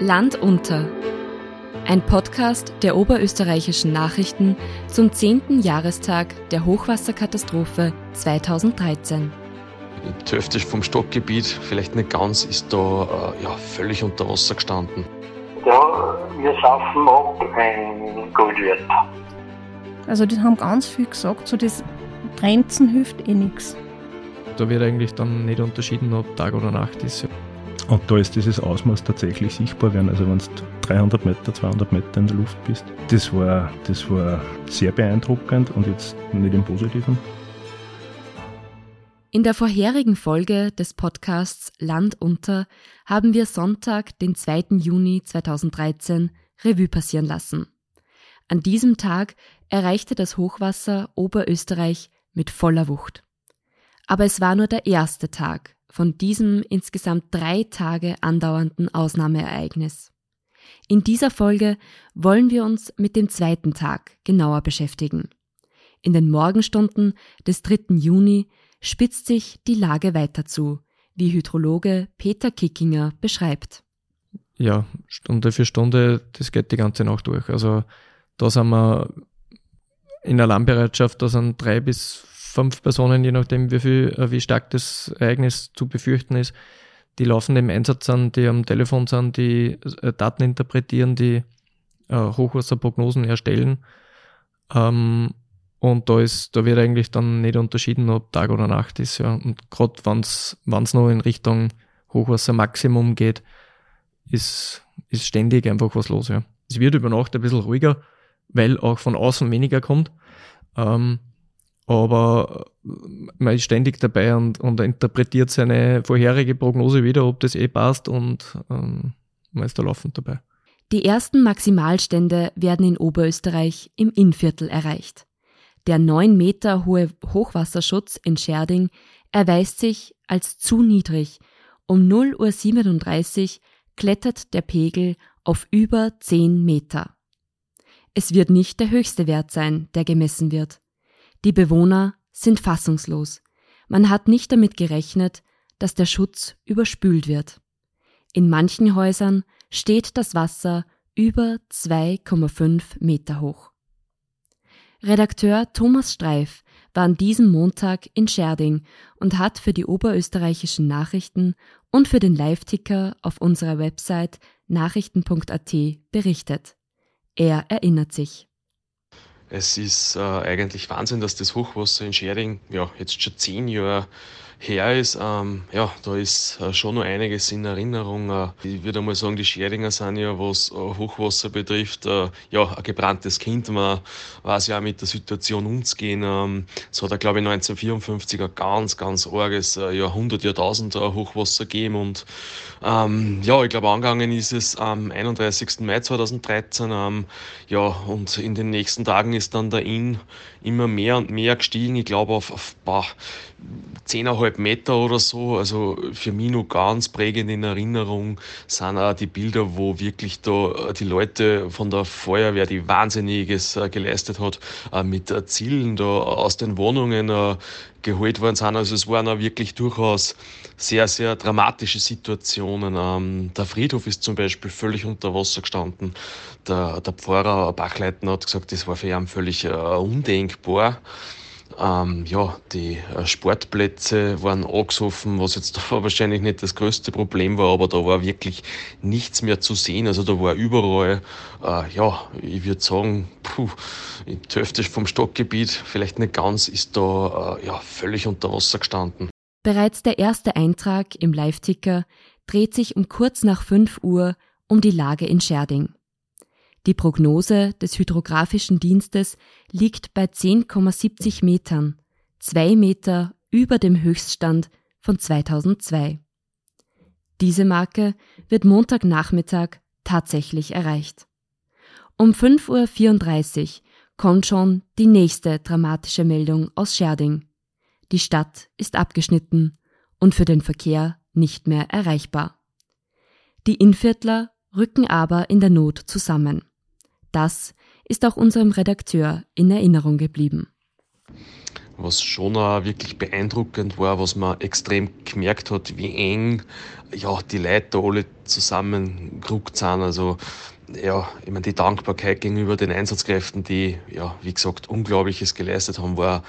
Land unter. Ein Podcast der oberösterreichischen Nachrichten zum 10. Jahrestag der Hochwasserkatastrophe 2013. Die Hälfte vom Stockgebiet, vielleicht nicht ganz, ist da äh, ja, völlig unter Wasser gestanden. Ja, wir schaffen ab ein Goldwert. Also die haben ganz viel gesagt, so das Grenzen hilft eh nichts. Da wird eigentlich dann nicht unterschieden, ob Tag oder Nacht ist. Und da ist dieses Ausmaß tatsächlich sichtbar werden. Also wenn du 300 Meter, 200 Meter in der Luft bist, das war, das war sehr beeindruckend und jetzt nicht im Positiven. In der vorherigen Folge des Podcasts Land unter haben wir Sonntag, den 2. Juni 2013, Revue passieren lassen. An diesem Tag erreichte das Hochwasser Oberösterreich mit voller Wucht. Aber es war nur der erste Tag von diesem insgesamt drei Tage andauernden Ausnahmeereignis. In dieser Folge wollen wir uns mit dem zweiten Tag genauer beschäftigen. In den Morgenstunden des 3. Juni spitzt sich die Lage weiter zu, wie Hydrologe Peter Kickinger beschreibt. Ja, Stunde für Stunde, das geht die ganze Nacht durch. Also da sind wir in Alarmbereitschaft, da sind drei bis fünf Personen, je nachdem, wie, viel, äh, wie stark das Ereignis zu befürchten ist, die laufend im Einsatz sind, die am Telefon sind, die äh, Daten interpretieren, die äh, Hochwasserprognosen erstellen. Ähm, und da ist, da wird eigentlich dann nicht unterschieden, ob Tag oder Nacht ist. Ja. Und gerade wenn es noch in Richtung Hochwassermaximum geht, ist, ist ständig einfach was los. Ja. Es wird über Nacht ein bisschen ruhiger, weil auch von außen weniger kommt. Ähm, aber man ist ständig dabei und, und interpretiert seine vorherige Prognose wieder, ob das eh passt und ähm, man ist da laufend dabei. Die ersten Maximalstände werden in Oberösterreich im Innviertel erreicht. Der neun Meter hohe Hochwasserschutz in Scherding erweist sich als zu niedrig. Um 0.37 Uhr klettert der Pegel auf über 10 Meter. Es wird nicht der höchste Wert sein, der gemessen wird. Die Bewohner sind fassungslos. Man hat nicht damit gerechnet, dass der Schutz überspült wird. In manchen Häusern steht das Wasser über 2,5 Meter hoch. Redakteur Thomas Streif war an diesem Montag in Scherding und hat für die oberösterreichischen Nachrichten und für den Live-Ticker auf unserer Website nachrichten.at berichtet. Er erinnert sich. Es ist äh, eigentlich Wahnsinn, dass das Hochwasser in Schering ja, jetzt schon zehn Jahre her ist, ähm, ja, da ist äh, schon noch einiges in Erinnerung. Äh, ich würde mal sagen, die Scheringer sind ja, was äh, Hochwasser betrifft, äh, ja, ein gebranntes Kind. Man weiß ja auch mit der Situation umzugehen. Ähm, es hat glaube ich, 1954 ein ganz, ganz arges äh, Jahrhundert, Jahrtausend äh, Hochwasser gegeben und ähm, ja, ich glaube, angegangen ist es am 31. Mai 2013. Ähm, ja, und in den nächsten Tagen ist dann der Inn immer mehr und mehr gestiegen. Ich glaube, auf, auf boah, 10,5 Meter oder so. Also für mich noch ganz prägend in Erinnerung sind auch die Bilder, wo wirklich da die Leute von der Feuerwehr, die Wahnsinniges äh, geleistet hat, äh, mit Zielen da aus den Wohnungen äh, geholt worden sind. Also es waren auch wirklich durchaus sehr, sehr dramatische Situationen. Ähm, der Friedhof ist zum Beispiel völlig unter Wasser gestanden. Der, der Pfarrer Bachleitner hat gesagt, das war für ihn völlig äh, undenkbar. Ähm, ja, die äh, Sportplätze waren angesoffen, was jetzt wahrscheinlich nicht das größte Problem war, aber da war wirklich nichts mehr zu sehen. Also da war überall, äh, ja, ich würde sagen, puh, die vom Stockgebiet, vielleicht nicht ganz, ist da äh, ja, völlig unter Wasser gestanden. Bereits der erste Eintrag im Live-Ticker dreht sich um kurz nach 5 Uhr um die Lage in Scherding. Die Prognose des Hydrographischen Dienstes liegt bei 10,70 Metern, zwei Meter über dem Höchststand von 2002. Diese Marke wird Montagnachmittag tatsächlich erreicht. Um 5.34 Uhr kommt schon die nächste dramatische Meldung aus Scherding. Die Stadt ist abgeschnitten und für den Verkehr nicht mehr erreichbar. Die Inviertler rücken aber in der Not zusammen. Das ist auch unserem Redakteur in Erinnerung geblieben. was schon auch wirklich beeindruckend war, was man extrem gemerkt hat, wie eng ja, die Leute alle zusammengerückt sind. Also ja, ich meine, die Dankbarkeit gegenüber den Einsatzkräften, die, ja, wie gesagt, Unglaubliches geleistet haben, war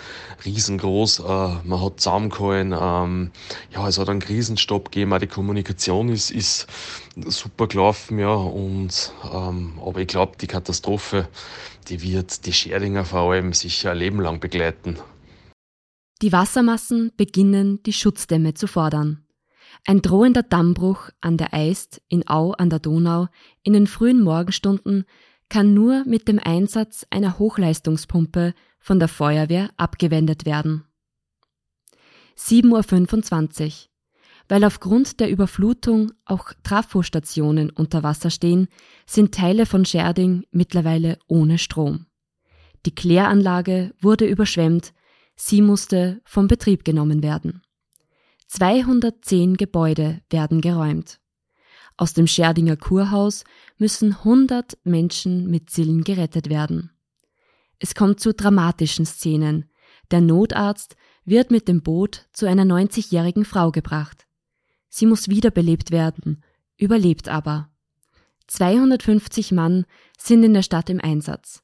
riesengroß. Äh, man hat zusammengehalten, ähm, ja, es hat einen Krisenstopp gegeben, auch die Kommunikation ist, ist super gelaufen, ja, und, ähm, aber ich glaube, die Katastrophe, die wird die Scherdinger vor allem sicher ein Leben lang begleiten. Die Wassermassen beginnen, die Schutzdämme zu fordern. Ein drohender Dammbruch an der Eist in Au an der Donau in den frühen Morgenstunden kann nur mit dem Einsatz einer Hochleistungspumpe von der Feuerwehr abgewendet werden. 7.25 Uhr. Weil aufgrund der Überflutung auch Trafostationen unter Wasser stehen, sind Teile von Scherding mittlerweile ohne Strom. Die Kläranlage wurde überschwemmt, sie musste vom Betrieb genommen werden. 210 Gebäude werden geräumt. Aus dem Scherdinger Kurhaus müssen 100 Menschen mit Zillen gerettet werden. Es kommt zu dramatischen Szenen. Der Notarzt wird mit dem Boot zu einer 90-jährigen Frau gebracht. Sie muss wiederbelebt werden, überlebt aber. 250 Mann sind in der Stadt im Einsatz.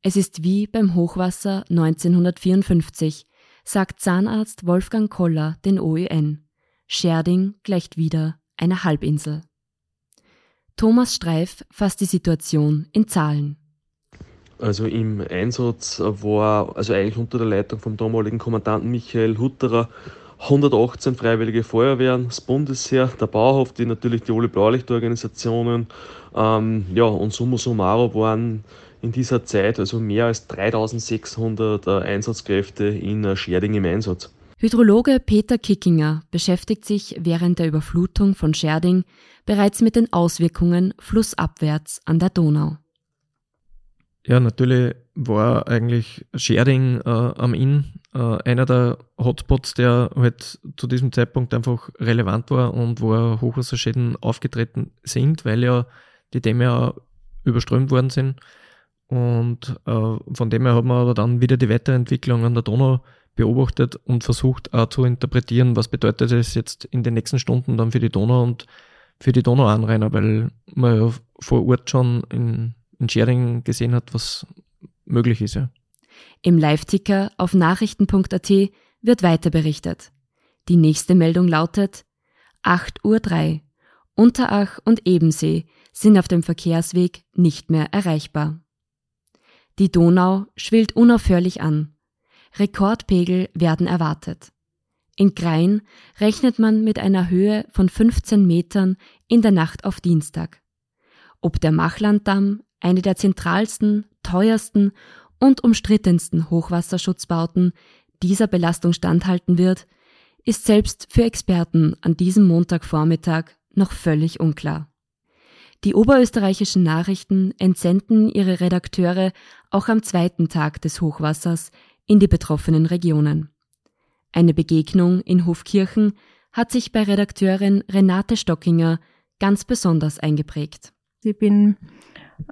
Es ist wie beim Hochwasser 1954, sagt Zahnarzt Wolfgang Koller den OEN. Scherding gleicht wieder einer Halbinsel. Thomas Streif fasst die Situation in Zahlen. Also im Einsatz war, also eigentlich unter der Leitung vom damaligen Kommandanten Michael Hutterer, 118 freiwillige Feuerwehren, das Bundesheer, der Bauhof, die natürlich die alle Blaulichtorganisationen, ähm, ja, und summa summarum waren in dieser Zeit also mehr als 3600 äh, Einsatzkräfte in äh, Scherding im Einsatz. Hydrologe Peter Kickinger beschäftigt sich während der Überflutung von Scherding bereits mit den Auswirkungen flussabwärts an der Donau. Ja, natürlich war eigentlich Scherding äh, am Inn äh, einer der Hotspots, der halt zu diesem Zeitpunkt einfach relevant war und wo Hochwasserschäden aufgetreten sind, weil ja die Dämme ja überströmt worden sind. Und äh, von dem her hat man aber dann wieder die Weiterentwicklung an der Donau beobachtet und versucht auch zu interpretieren, was bedeutet es jetzt in den nächsten Stunden dann für die Donau und für die Donauanrainer, weil man ja vor Ort schon in, in Schering gesehen hat, was möglich ist. Ja. Im Live-Ticker auf nachrichten.at wird weiter berichtet. Die nächste Meldung lautet 8.03 Uhr. Unterach und Ebensee sind auf dem Verkehrsweg nicht mehr erreichbar. Die Donau schwillt unaufhörlich an. Rekordpegel werden erwartet. In Grein rechnet man mit einer Höhe von 15 Metern in der Nacht auf Dienstag. Ob der Machlanddamm, eine der zentralsten, teuersten und umstrittensten Hochwasserschutzbauten, dieser Belastung standhalten wird, ist selbst für Experten an diesem Montagvormittag noch völlig unklar. Die oberösterreichischen Nachrichten entsenden ihre Redakteure auch am zweiten Tag des Hochwassers in die betroffenen Regionen. Eine Begegnung in Hofkirchen hat sich bei Redakteurin Renate Stockinger ganz besonders eingeprägt. Ich bin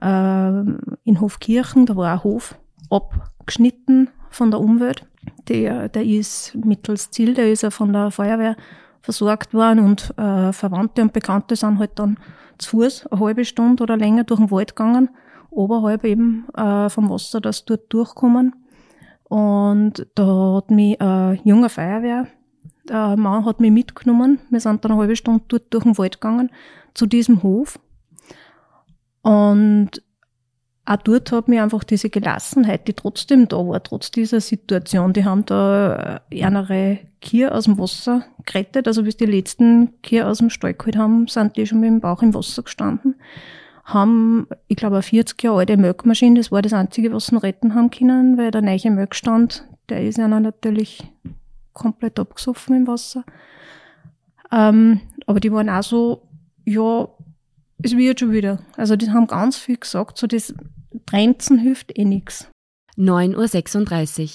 äh, in Hofkirchen, da war ein Hof abgeschnitten von der Umwelt. Der, der ist mittels Ziel, der ist ja von der Feuerwehr versorgt worden und äh, Verwandte und Bekannte sind halt dann zu Fuß eine halbe Stunde oder länger durch den Wald gegangen, oberhalb eben äh, vom Wasser, das dort durchkommen. Und da hat mich ein junger Feuerwehr, der Mann hat mich mitgenommen. Wir sind dann eine halbe Stunde dort durch den Wald gegangen, zu diesem Hof. Und auch dort hat mir einfach diese Gelassenheit, die trotzdem da war, trotz dieser Situation. Die haben da äh, eine Kier aus dem Wasser gerettet. Also bis die letzten Kier aus dem Stall geholt haben, sind die schon mit dem Bauch im Wasser gestanden. Haben, ich glaube, eine 40 Jahre alte Melkmaschine, das war das Einzige, was sie retten haben können, weil der neue Melkstand, der ist ja natürlich komplett abgesoffen im Wasser. Ähm, aber die waren auch so, ja, es wird schon wieder. Also die haben ganz viel gesagt, so das Trenzen hilft eh nix. 9.36 Uhr.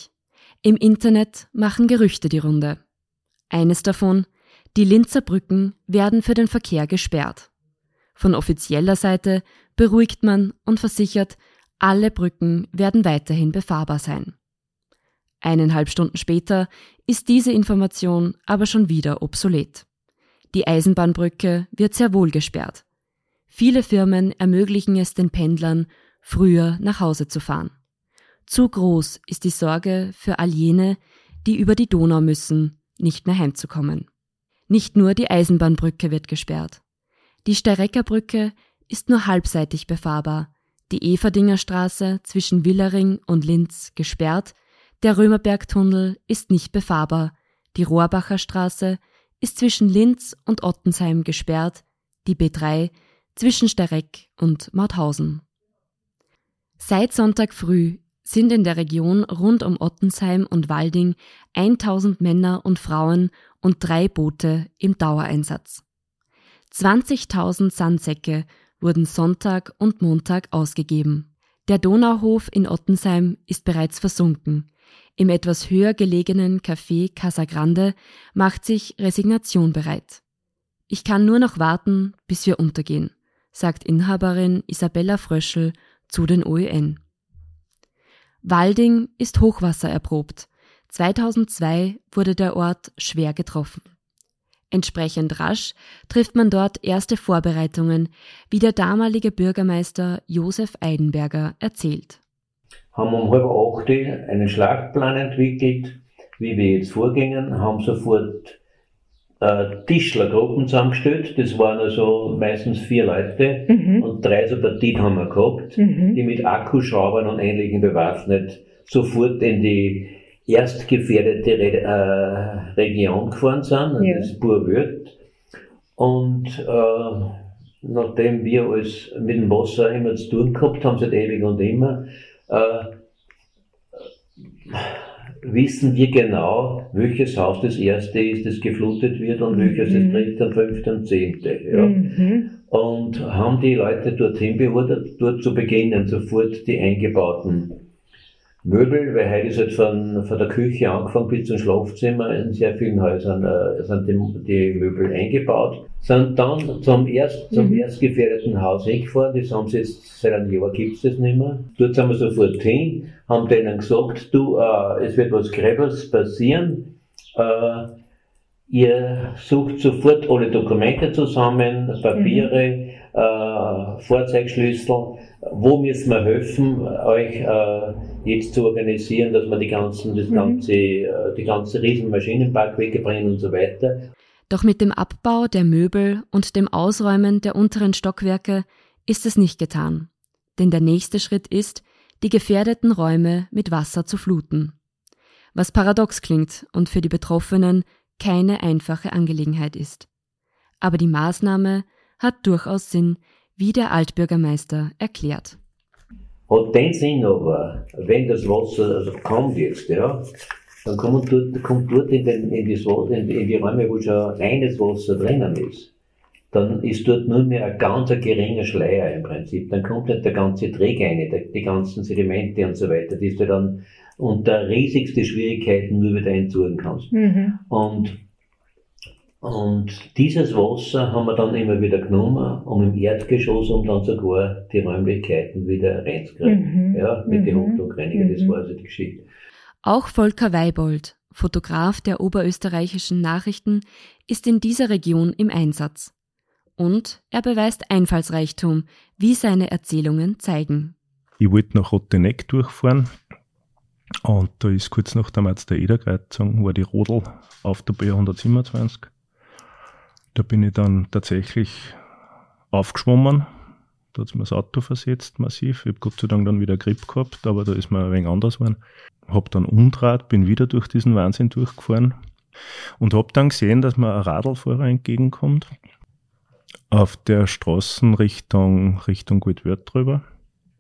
Im Internet machen Gerüchte die Runde. Eines davon, die Linzer Brücken werden für den Verkehr gesperrt. Von offizieller Seite beruhigt man und versichert, alle Brücken werden weiterhin befahrbar sein. Eineinhalb Stunden später ist diese Information aber schon wieder obsolet. Die Eisenbahnbrücke wird sehr wohl gesperrt. Viele Firmen ermöglichen es den Pendlern, früher nach Hause zu fahren. Zu groß ist die Sorge für all jene, die über die Donau müssen, nicht mehr heimzukommen. Nicht nur die Eisenbahnbrücke wird gesperrt. Die Steireckerbrücke ist nur halbseitig befahrbar, die Everdinger Straße zwischen Willering und Linz gesperrt, der Römerbergtunnel ist nicht befahrbar, die Rohrbacher Straße ist zwischen Linz und Ottensheim gesperrt, die B3 zwischen Stereck und Mauthausen. Seit Sonntag früh sind in der Region rund um Ottensheim und Walding 1000 Männer und Frauen und drei Boote im Dauereinsatz. 20.000 Sandsäcke wurden Sonntag und Montag ausgegeben. Der Donauhof in Ottensheim ist bereits versunken. Im etwas höher gelegenen Café Casa Grande macht sich Resignation bereit. Ich kann nur noch warten, bis wir untergehen, sagt Inhaberin Isabella Fröschel zu den OEN. Walding ist Hochwasser erprobt. 2002 wurde der Ort schwer getroffen. Entsprechend rasch trifft man dort erste Vorbereitungen, wie der damalige Bürgermeister Josef Eidenberger erzählt. Haben um halb acht einen Schlachtplan entwickelt, wie wir jetzt vorgingen, haben sofort äh, Tischlergruppen zusammengestellt. Das waren also meistens vier Leute mhm. und drei so Partien haben wir gehabt, mhm. die mit Akkuschraubern und Ähnlichem bewaffnet sofort in die erstgefährdete Re äh, Region gefahren sind, ja. das Burwürth. Und äh, nachdem wir alles mit dem Wasser immer zu tun gehabt haben, seit ewig und immer, äh, wissen wir genau, welches Haus das erste ist, das geflutet wird und welches mhm. das dritte, und fünfte und zehnte. Ja. Mhm. Und haben die Leute dorthin beordert, dort zu beginnen, sofort die eingebauten Möbel, weil heute ist halt von, von der Küche angefangen bis zum Schlafzimmer in sehr vielen Häusern äh, sind die, die Möbel eingebaut. Sind dann zum, erst, zum mhm. erstgefährdeten Haus hingefahren, das haben sie jetzt seit einem Jahr gibt's das nicht mehr. Dort sind wir sofort hin, haben denen gesagt, du, äh, es wird was Gräbers passieren, äh, ihr sucht sofort alle Dokumente zusammen, Papiere, mhm. äh, Fahrzeugschlüssel, wo müssen wir helfen, euch äh, jetzt zu organisieren, dass wir die ganzen, das mhm. ganze, äh, die ganze Riesenmaschinenpark wegbringen und so weiter. Doch mit dem Abbau der Möbel und dem Ausräumen der unteren Stockwerke ist es nicht getan. Denn der nächste Schritt ist, die gefährdeten Räume mit Wasser zu fluten. Was paradox klingt und für die Betroffenen keine einfache Angelegenheit ist. Aber die Maßnahme hat durchaus Sinn, wie der Altbürgermeister erklärt. Hat den Sinn aber, wenn das Wasser also kommt jetzt, ja, dann kommt dort, kommt dort in, den, in, das, in, in die Räume, wo schon reines Wasser drinnen ist, dann ist dort nur mehr ein ganz geringer Schleier im Prinzip. Dann kommt nicht der ganze Träger rein, die ganzen Sedimente und so weiter, die du dann unter riesigste Schwierigkeiten nur wieder entsorgen kannst. Mhm. Und und dieses Wasser haben wir dann immer wieder genommen, um im Erdgeschoss, um dann sogar die Räumlichkeiten wieder reinzukriegen. Mhm. Ja, mit mhm. den Hochdruckreiniger, das mhm. war also die Geschichte. Auch Volker Weibold, Fotograf der oberösterreichischen Nachrichten, ist in dieser Region im Einsatz. Und er beweist Einfallsreichtum, wie seine Erzählungen zeigen. Ich wollte nach Rotteneck durchfahren und da ist kurz nach der Marz der Ederkreuzung war die Rodel auf der B127 da bin ich dann tatsächlich aufgeschwommen. Da hat mir das Auto versetzt, massiv. Ich habe Gott sei Dank dann wieder Grip gehabt, aber da ist mir ein wenig anders geworden. Hab dann umdraht, bin wieder durch diesen Wahnsinn durchgefahren und habe dann gesehen, dass mir ein Radlfahrer entgegenkommt auf der Straße Richtung, Richtung Goldwörth drüber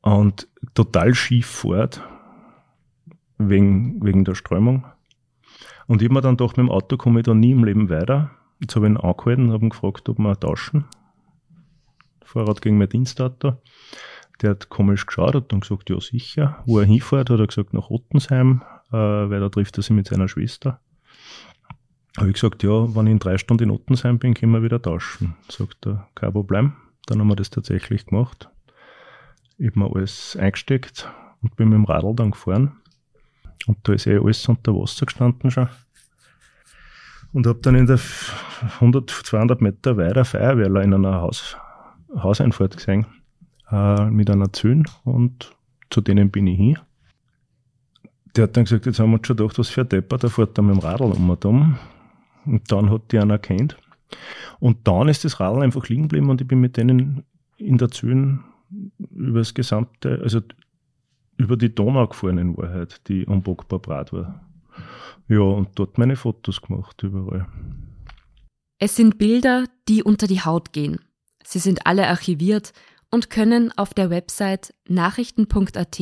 und total schief fährt wegen, wegen der Strömung. Und ich habe mir dann gedacht, mit dem Auto komme ich da nie im Leben weiter. Jetzt habe ich ihn angehalten und habe ihn gefragt, ob wir tauschen. Fahrrad gegen mein Dienstauto. Der hat komisch geschaut, hat dann gesagt, ja sicher. Wo er hinfährt, hat er gesagt, nach Ottensheim, äh, weil da trifft er sich mit seiner Schwester. Habe ich gesagt, ja, wenn ich in drei Stunden in Ottensheim bin, können wir wieder tauschen. Sagt er, kein Problem. Dann haben wir das tatsächlich gemacht. Ich habe mir alles eingesteckt und bin mit dem Radl dann gefahren. Und da ist eh alles unter Wasser gestanden schon. Und habe dann in der 100, 200 Meter weiter Feuerwehrler in einer Haus, Hauseinfahrt gesehen, äh, mit einer Zühn und zu denen bin ich hin. Der hat dann gesagt, jetzt haben wir uns schon gedacht, was für ein Depper, der fährt da mit dem Radl um und um. Und dann hat die einen erkannt. Und dann ist das Radl einfach liegen geblieben und ich bin mit denen in der Zühn über das gesamte, also über die Donau gefahren in Wahrheit, die unbockbar brat war. Ja, und dort meine Fotos gemacht, überall. Es sind Bilder, die unter die Haut gehen. Sie sind alle archiviert und können auf der Website nachrichten.at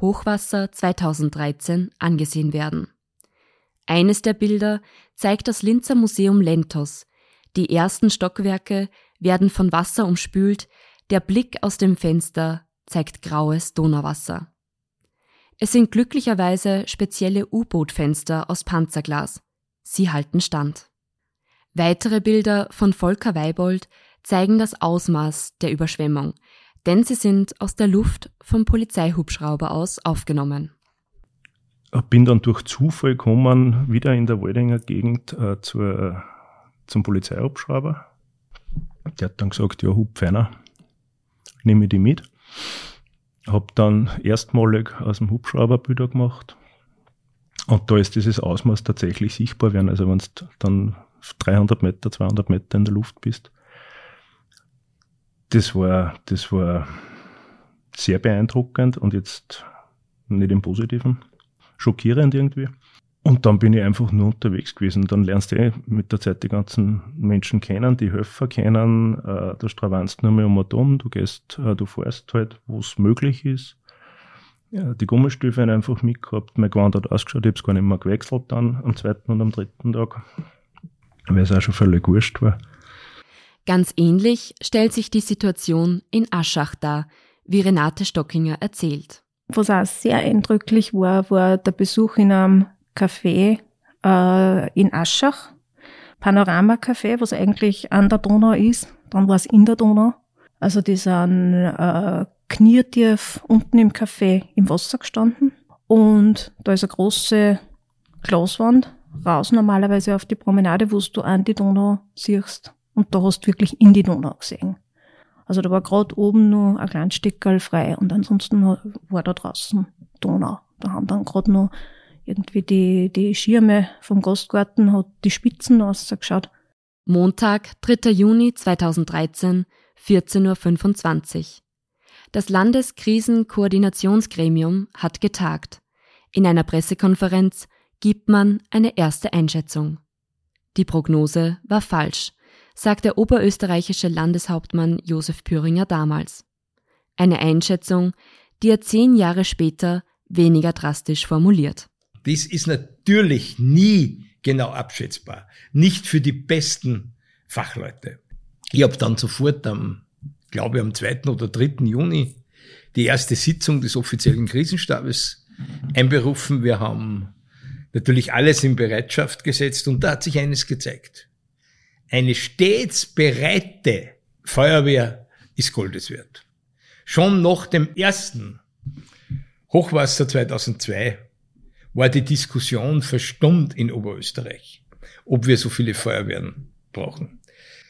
Hochwasser 2013 angesehen werden. Eines der Bilder zeigt das Linzer Museum Lentos. Die ersten Stockwerke werden von Wasser umspült, der Blick aus dem Fenster zeigt graues Donauwasser. Es sind glücklicherweise spezielle U-Boot-Fenster aus Panzerglas. Sie halten stand. Weitere Bilder von Volker Weibold zeigen das Ausmaß der Überschwemmung, denn sie sind aus der Luft vom Polizeihubschrauber aus aufgenommen. Ich bin dann durch Zufall gekommen, wieder in der Waldinger Gegend äh, zur, zum Polizeihubschrauber. Der hat dann gesagt, ja, hub einer, nehme ich die mit. Hab dann erstmalig aus dem Hubschrauber Bilder gemacht. Und da ist dieses Ausmaß tatsächlich sichtbar werden. Also wenn du dann 300 Meter, 200 Meter in der Luft bist, das war, das war sehr beeindruckend und jetzt nicht im Positiven, schockierend irgendwie. Und dann bin ich einfach nur unterwegs gewesen. Dann lernst du eh mit der Zeit die ganzen Menschen kennen, die Höfer kennen, äh, du stravanst nur mehr um um, du gehst, äh, du fährst halt, wo es möglich ist. Ja, die Gummistiefel einfach mitgehabt, mein Gewand hat ausgeschaut, ich habe es gar nicht mehr gewechselt dann am zweiten und am dritten Tag, weil es auch schon völlig wurscht war. Ganz ähnlich stellt sich die Situation in Aschach dar, wie Renate Stockinger erzählt. Was auch sehr eindrücklich war, war der Besuch in einem Café äh, in Aschach, Panorama-Café, was eigentlich an der Donau ist. Dann war es in der Donau. Also die sind äh, kniertief unten im Café im Wasser gestanden. Und da ist eine große Glaswand raus normalerweise auf die Promenade, wo du an die Donau siehst. Und da hast du wirklich in die Donau gesehen. Also da war gerade oben nur ein kleines Stückchen frei und ansonsten war da draußen Donau. Da haben dann gerade noch irgendwie die, die Schirme vom Gastgarten hat die Spitzen ausgeschaut. Montag, 3. Juni 2013, 14.25 Uhr. Das Landeskrisenkoordinationsgremium hat getagt. In einer Pressekonferenz gibt man eine erste Einschätzung. Die Prognose war falsch sagt der oberösterreichische Landeshauptmann Josef Püringer damals. Eine Einschätzung, die er zehn Jahre später weniger drastisch formuliert. Dies ist natürlich nie genau abschätzbar. Nicht für die besten Fachleute. Ich habe dann sofort am, glaube ich, am 2. oder 3. Juni die erste Sitzung des offiziellen Krisenstabes einberufen. Wir haben natürlich alles in Bereitschaft gesetzt und da hat sich eines gezeigt eine stets bereite Feuerwehr ist Goldes wert. Schon nach dem ersten Hochwasser 2002 war die Diskussion verstummt in Oberösterreich, ob wir so viele Feuerwehren brauchen.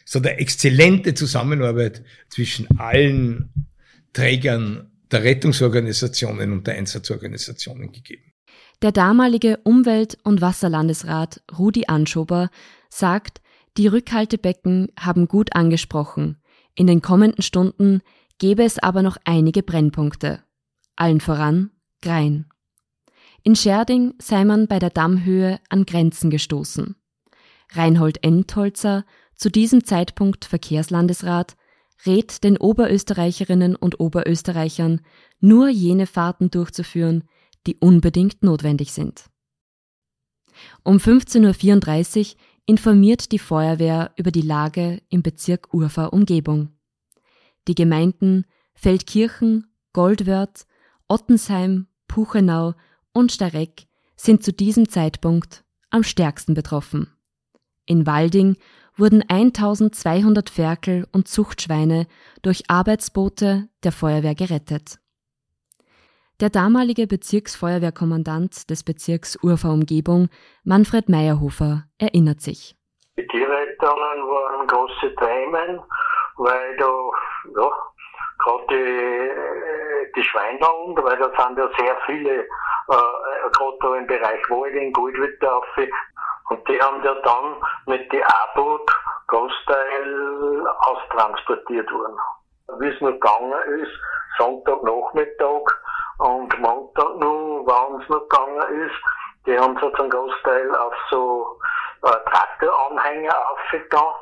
Es hat eine exzellente Zusammenarbeit zwischen allen Trägern der Rettungsorganisationen und der Einsatzorganisationen gegeben. Der damalige Umwelt- und Wasserlandesrat Rudi Anschober sagt, die Rückhaltebecken haben gut angesprochen. In den kommenden Stunden gäbe es aber noch einige Brennpunkte. Allen voran Grein. In Scherding sei man bei der Dammhöhe an Grenzen gestoßen. Reinhold Entholzer, zu diesem Zeitpunkt Verkehrslandesrat, rät den Oberösterreicherinnen und Oberösterreichern, nur jene Fahrten durchzuführen, die unbedingt notwendig sind. Um 15.34 Uhr informiert die Feuerwehr über die Lage im Bezirk Urfer Umgebung. Die Gemeinden Feldkirchen, Goldwörth, Ottensheim, Puchenau und Stareck sind zu diesem Zeitpunkt am stärksten betroffen. In Walding wurden 1200 Ferkel und Zuchtschweine durch Arbeitsboote der Feuerwehr gerettet. Der damalige Bezirksfeuerwehrkommandant des Bezirks Urfa Umgebung, Manfred Meyerhofer, erinnert sich. Die Tierrettungen waren große Themen, weil da, ja, gerade die, die Schweinland, weil da sind ja sehr viele, äh, gerade da im Bereich in Goldwitter und die haben ja dann mit die A-Boot Großteil austransportiert worden. Wie es noch gegangen ist, Sonntagnachmittag und Montag noch, wann es noch gegangen ist, die haben so zum Großteil auf so äh, Traktoranhänger aufgetan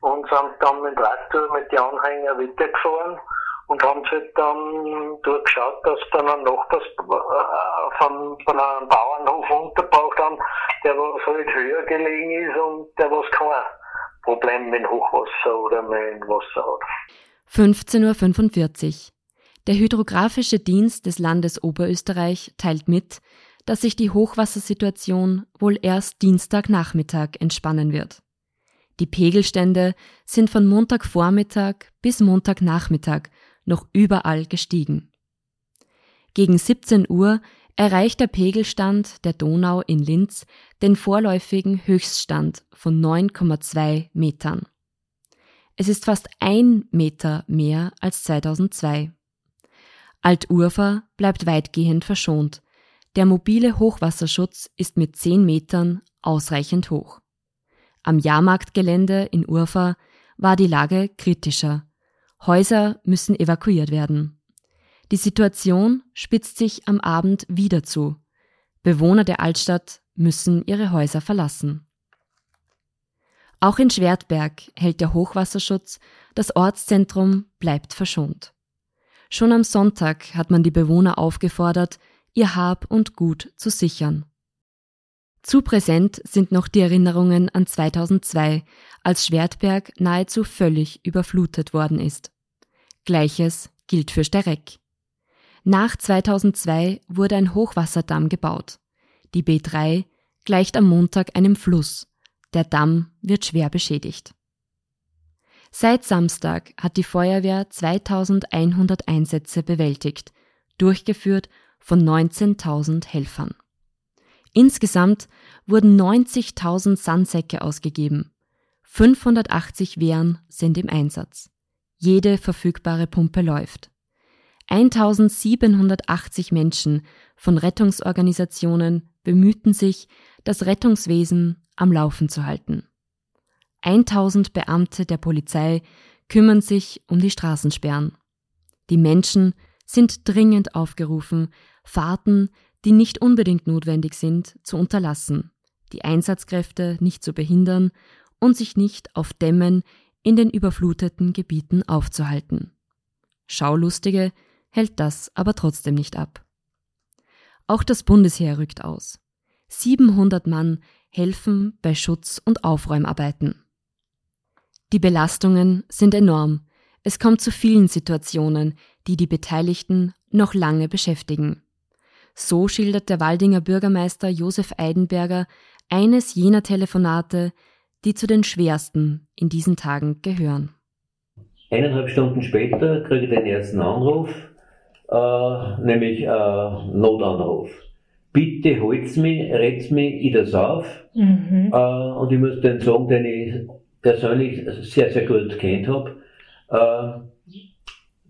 und sind dann mit dem Traktor mit den Anhänger weitergefahren und haben sich dann durchgeschaut, dass dann ein Nachbars äh, von, von einem Bauernhof untergebaut haben, der was halt höher gelegen ist und der was kein Problem mit Hochwasser oder mit Wasser hat. 15.45 Uhr. Der Hydrographische Dienst des Landes Oberösterreich teilt mit, dass sich die Hochwassersituation wohl erst Dienstagnachmittag entspannen wird. Die Pegelstände sind von Montagvormittag bis Montagnachmittag noch überall gestiegen. Gegen 17 Uhr erreicht der Pegelstand der Donau in Linz den vorläufigen Höchststand von 9,2 Metern. Es ist fast ein Meter mehr als 2002. Alturfa bleibt weitgehend verschont. Der mobile Hochwasserschutz ist mit 10 Metern ausreichend hoch. Am Jahrmarktgelände in Urfa war die Lage kritischer. Häuser müssen evakuiert werden. Die Situation spitzt sich am Abend wieder zu. Bewohner der Altstadt müssen ihre Häuser verlassen. Auch in Schwertberg hält der Hochwasserschutz, das Ortszentrum bleibt verschont. Schon am Sonntag hat man die Bewohner aufgefordert, ihr Hab und Gut zu sichern. Zu präsent sind noch die Erinnerungen an 2002, als Schwertberg nahezu völlig überflutet worden ist. Gleiches gilt für Stereck. Nach 2002 wurde ein Hochwasserdamm gebaut. Die B3 gleicht am Montag einem Fluss. Der Damm wird schwer beschädigt. Seit Samstag hat die Feuerwehr 2100 Einsätze bewältigt, durchgeführt von 19.000 Helfern. Insgesamt wurden 90.000 Sandsäcke ausgegeben. 580 Wehren sind im Einsatz. Jede verfügbare Pumpe läuft. 1780 Menschen von Rettungsorganisationen bemühten sich, das Rettungswesen am Laufen zu halten. 1000 Beamte der Polizei kümmern sich um die Straßensperren. Die Menschen sind dringend aufgerufen, Fahrten, die nicht unbedingt notwendig sind, zu unterlassen, die Einsatzkräfte nicht zu behindern und sich nicht auf Dämmen in den überfluteten Gebieten aufzuhalten. Schaulustige hält das aber trotzdem nicht ab. Auch das Bundesheer rückt aus. 700 Mann helfen bei Schutz- und Aufräumarbeiten. Die Belastungen sind enorm. Es kommt zu vielen Situationen, die die Beteiligten noch lange beschäftigen. So schildert der Waldinger Bürgermeister Josef Eidenberger eines jener Telefonate, die zu den schwersten in diesen Tagen gehören. Eineinhalb Stunden später kriege ich den ersten Anruf, äh, nämlich äh, Notanruf. Bitte holt's mich, rett's mich, ich das auf. Mhm. Äh, und ich muss den sagen, den ich persönlich sehr, sehr gut kennt habe. Äh,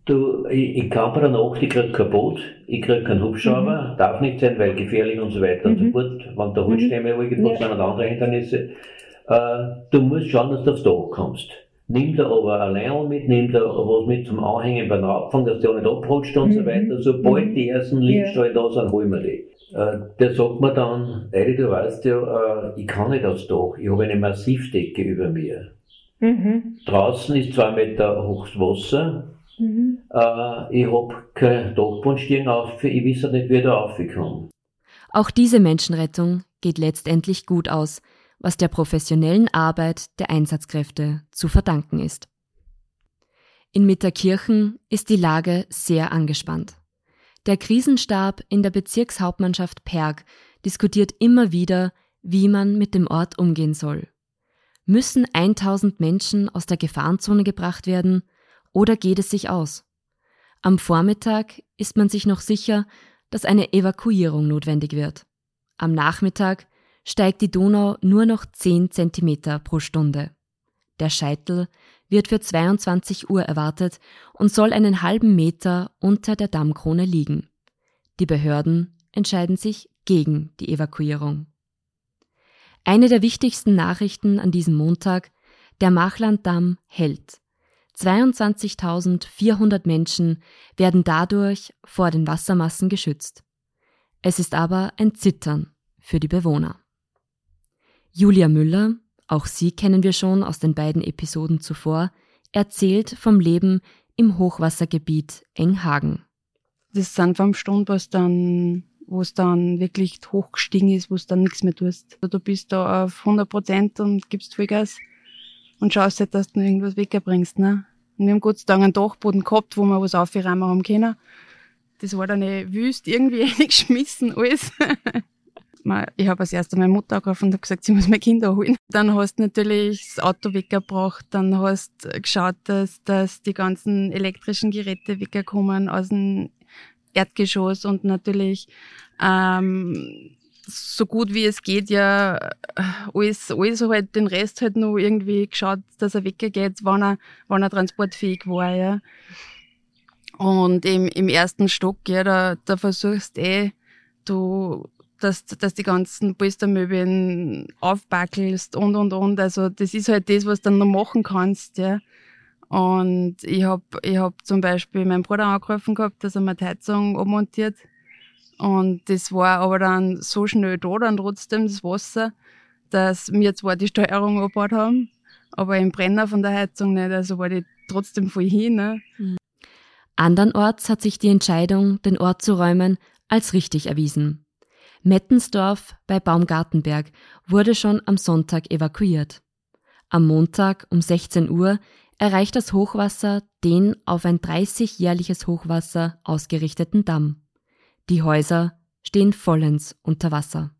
du, ich, ich kann bei der Nacht, ich krieg kein Boot, ich krieg keinen Hubschrauber, mhm. darf nicht sein, weil gefährlich und so weiter mhm. und so mhm. fort. Wenn der Holzstämme mhm. ja. sind und andere Hindernisse. Äh, du musst schauen, dass du aufs Dach kommst. Nimm da aber allein mit, nimm da was mit zum Anhängen beim Abfang, dass der nicht abrutscht und so mhm. weiter. Sobald die ersten Lichtstrahlen da sind, holen wir die. Äh, der sagt mir dann, Eddie, du weißt ja, äh, ich kann nicht aufs Dach, ich habe eine Massivdecke über mir. Mhm. Draußen ist zwei Meter hohes Wasser, mhm. äh, ich habe keine Dachbodenstiegen auf, ich weiß nicht, wie ich da raufkomme. Auch diese Menschenrettung geht letztendlich gut aus, was der professionellen Arbeit der Einsatzkräfte zu verdanken ist. In Mitterkirchen ist die Lage sehr angespannt. Der Krisenstab in der Bezirkshauptmannschaft Perg diskutiert immer wieder, wie man mit dem Ort umgehen soll. Müssen 1000 Menschen aus der Gefahrenzone gebracht werden oder geht es sich aus? Am Vormittag ist man sich noch sicher, dass eine Evakuierung notwendig wird. Am Nachmittag steigt die Donau nur noch 10 Zentimeter pro Stunde. Der Scheitel wird für 22 Uhr erwartet und soll einen halben Meter unter der Dammkrone liegen. Die Behörden entscheiden sich gegen die Evakuierung. Eine der wichtigsten Nachrichten an diesem Montag, der Machlanddamm hält. 22.400 Menschen werden dadurch vor den Wassermassen geschützt. Es ist aber ein Zittern für die Bewohner. Julia Müller, auch sie kennen wir schon aus den beiden Episoden zuvor, erzählt vom Leben im Hochwassergebiet Enghagen. Das sind fünf Stunden, was dann, wo es dann wirklich hochgestiegen ist, wo es dann nichts mehr tust. Du bist da auf 100 Prozent und gibst Vollgas und schaust halt, dass du irgendwas wegbringst, ne? Und wir haben Gott sei Dank einen Dachboden gehabt, wo wir was aufräumen haben können. Das war dann eine wüst irgendwie geschmissen alles. Ich habe als erstes meine Mutter angerufen und habe gesagt, sie muss meine Kinder holen. Dann hast du natürlich das Auto weggebracht, dann hast du geschaut, dass, dass die ganzen elektrischen Geräte wegkommen aus dem Erdgeschoss und natürlich ähm, so gut wie es geht ja alles, alles halt den Rest halt noch irgendwie geschaut, dass er weggeht, wann er, wann er transportfähig war, ja. Und im, im ersten Stock, ja, da, da versuchst eh, du dass, dass die ganzen Polstermöbeln aufbackelst und, und, und. Also das ist halt das, was du dann noch machen kannst, ja. Und ich hab ich hab zum Beispiel meinen Bruder angerufen gehabt, dass er mir die Heizung abmontiert. Und das war aber dann so schnell da dann trotzdem das Wasser, dass wir zwar die Steuerung abgebaut haben, aber im Brenner von der Heizung nicht. Also war die trotzdem voll hin. Ne? Andernorts hat sich die Entscheidung, den Ort zu räumen, als richtig erwiesen. Mettensdorf bei Baumgartenberg wurde schon am Sonntag evakuiert. Am Montag um 16 Uhr erreicht das Hochwasser den auf ein 30-jährliches Hochwasser ausgerichteten Damm. Die Häuser stehen vollends unter Wasser.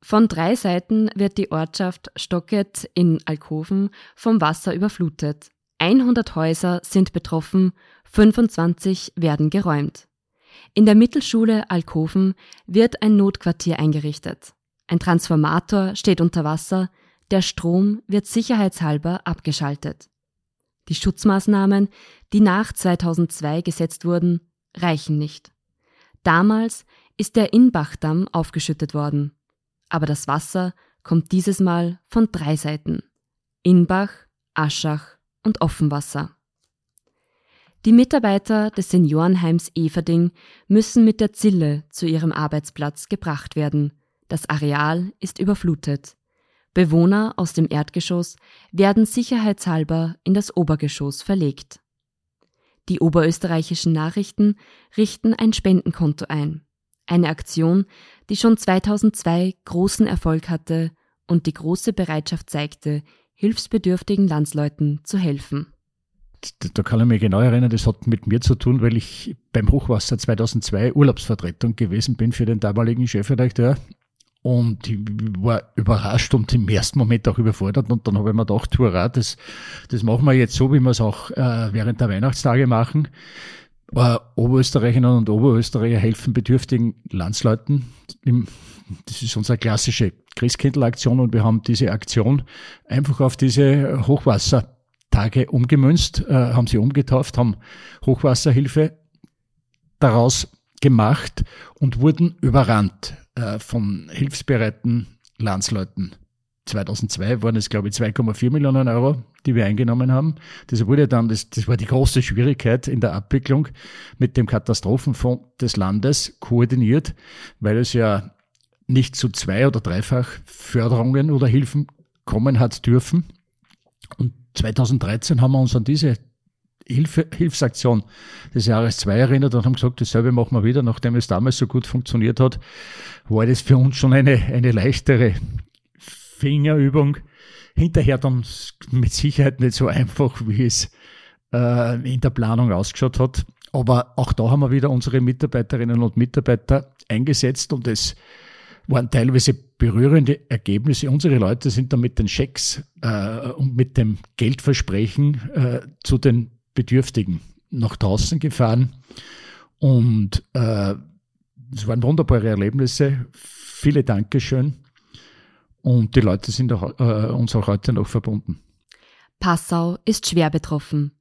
Von drei Seiten wird die Ortschaft Stocket in Alkoven vom Wasser überflutet. 100 Häuser sind betroffen, 25 werden geräumt. In der Mittelschule Alkoven wird ein Notquartier eingerichtet. Ein Transformator steht unter Wasser, der Strom wird sicherheitshalber abgeschaltet. Die Schutzmaßnahmen, die nach 2002 gesetzt wurden, reichen nicht. Damals ist der Inbachdamm aufgeschüttet worden. Aber das Wasser kommt dieses Mal von drei Seiten. Inbach, Aschach und Offenwasser. Die Mitarbeiter des Seniorenheims Everding müssen mit der Zille zu ihrem Arbeitsplatz gebracht werden. Das Areal ist überflutet. Bewohner aus dem Erdgeschoss werden sicherheitshalber in das Obergeschoss verlegt. Die oberösterreichischen Nachrichten richten ein Spendenkonto ein. Eine Aktion, die schon 2002 großen Erfolg hatte und die große Bereitschaft zeigte, hilfsbedürftigen Landsleuten zu helfen da kann ich mich genau erinnern, das hat mit mir zu tun, weil ich beim Hochwasser 2002 Urlaubsvertretung gewesen bin für den damaligen Chefredakteur. Und ich war überrascht und im ersten Moment auch überfordert. Und dann habe ich mir gedacht, hurra, das, das machen wir jetzt so, wie wir es auch äh, während der Weihnachtstage machen. Äh, Oberösterreicherinnen und Oberösterreicher helfen bedürftigen Landsleuten. Das ist unsere klassische Christkindlaktion und wir haben diese Aktion einfach auf diese Hochwasser Tage umgemünzt, äh, haben sie umgetauft, haben Hochwasserhilfe daraus gemacht und wurden überrannt äh, von hilfsbereiten Landsleuten. 2002 waren es, glaube ich, 2,4 Millionen Euro, die wir eingenommen haben. Das wurde dann, das, das war die große Schwierigkeit in der Abwicklung mit dem Katastrophenfonds des Landes koordiniert, weil es ja nicht zu zwei- oder dreifach Förderungen oder Hilfen kommen hat dürfen. Und 2013 haben wir uns an diese Hilfe, Hilfsaktion des Jahres 2 erinnert und haben gesagt, dasselbe machen wir wieder, nachdem es damals so gut funktioniert hat, war das für uns schon eine, eine leichtere Fingerübung. Hinterher dann mit Sicherheit nicht so einfach, wie es äh, in der Planung ausgeschaut hat. Aber auch da haben wir wieder unsere Mitarbeiterinnen und Mitarbeiter eingesetzt und es waren teilweise berührende Ergebnisse. Unsere Leute sind dann mit den Schecks äh, und mit dem Geldversprechen äh, zu den Bedürftigen nach draußen gefahren Und äh, es waren wunderbare Erlebnisse. Viele Dankeschön. Und die Leute sind auch, äh, uns auch heute noch verbunden. Passau ist schwer betroffen.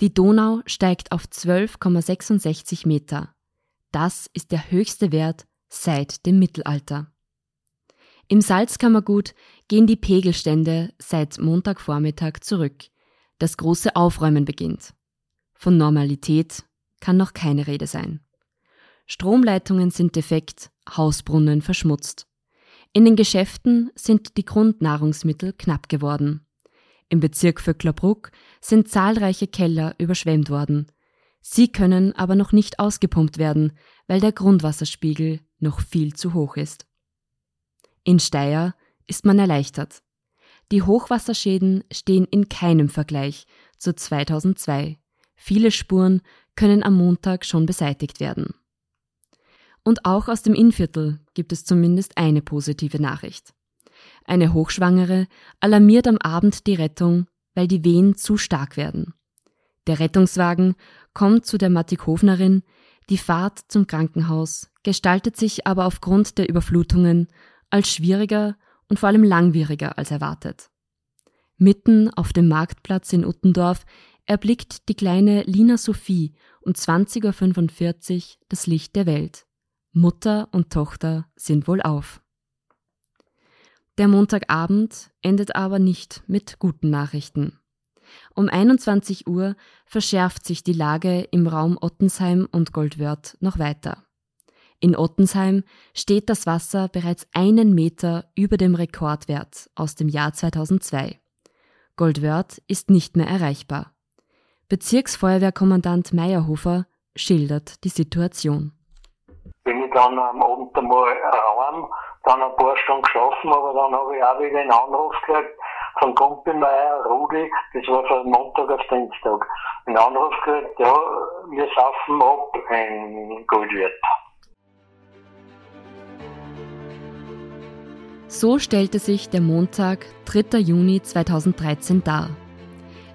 Die Donau steigt auf 12,66 Meter. Das ist der höchste Wert seit dem Mittelalter. Im Salzkammergut gehen die Pegelstände seit Montagvormittag zurück. Das große Aufräumen beginnt. Von Normalität kann noch keine Rede sein. Stromleitungen sind defekt, Hausbrunnen verschmutzt. In den Geschäften sind die Grundnahrungsmittel knapp geworden. Im Bezirk Vöcklerbruck sind zahlreiche Keller überschwemmt worden. Sie können aber noch nicht ausgepumpt werden, weil der Grundwasserspiegel noch viel zu hoch ist. In Steyr ist man erleichtert. Die Hochwasserschäden stehen in keinem Vergleich zu 2002. Viele Spuren können am Montag schon beseitigt werden. Und auch aus dem Innviertel gibt es zumindest eine positive Nachricht. Eine Hochschwangere alarmiert am Abend die Rettung, weil die Wehen zu stark werden. Der Rettungswagen kommt zu der Mattighofnerin, die Fahrt zum Krankenhaus gestaltet sich aber aufgrund der Überflutungen als schwieriger und vor allem langwieriger als erwartet. Mitten auf dem Marktplatz in Uttendorf erblickt die kleine Lina Sophie um 20.45 Uhr das Licht der Welt. Mutter und Tochter sind wohl auf. Der Montagabend endet aber nicht mit guten Nachrichten. Um 21 Uhr verschärft sich die Lage im Raum Ottensheim und Goldwörth noch weiter. In Ottensheim steht das Wasser bereits einen Meter über dem Rekordwert aus dem Jahr 2002. Goldwörth ist nicht mehr erreichbar. Bezirksfeuerwehrkommandant Meyerhofer schildert die Situation. Bin ich dann am Abend einmal heim, dann ein paar Stunden geschlafen, aber dann habe ich auch wieder einen Anruf gekriegt von Kumpelmeier, Rudi, das war von Montag auf Dienstag. Einen Anruf gekriegt, ja, wir saufen ab in Goldwirt. So stellte sich der Montag, 3. Juni 2013 dar.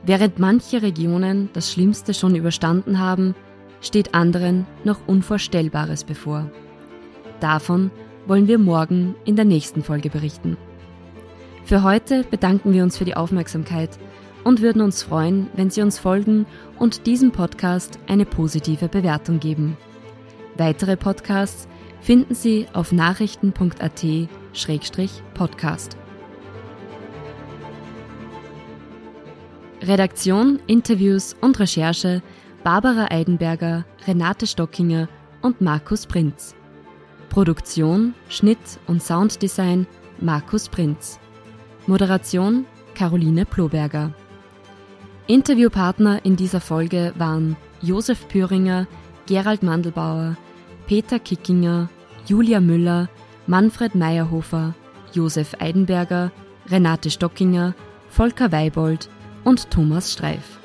Während manche Regionen das Schlimmste schon überstanden haben, steht anderen noch Unvorstellbares bevor. Davon wollen wir morgen in der nächsten Folge berichten. Für heute bedanken wir uns für die Aufmerksamkeit und würden uns freuen, wenn Sie uns folgen und diesem Podcast eine positive Bewertung geben. Weitere Podcasts finden Sie auf nachrichten.at-podcast. Redaktion, Interviews und Recherche Barbara Eidenberger, Renate Stockinger und Markus Prinz. Produktion, Schnitt und Sounddesign Markus Prinz. Moderation Caroline Ploberger. Interviewpartner in dieser Folge waren Josef Püringer, Gerald Mandelbauer, Peter Kickinger, Julia Müller, Manfred Meyerhofer, Josef Eidenberger, Renate Stockinger, Volker Weibold und Thomas Streif.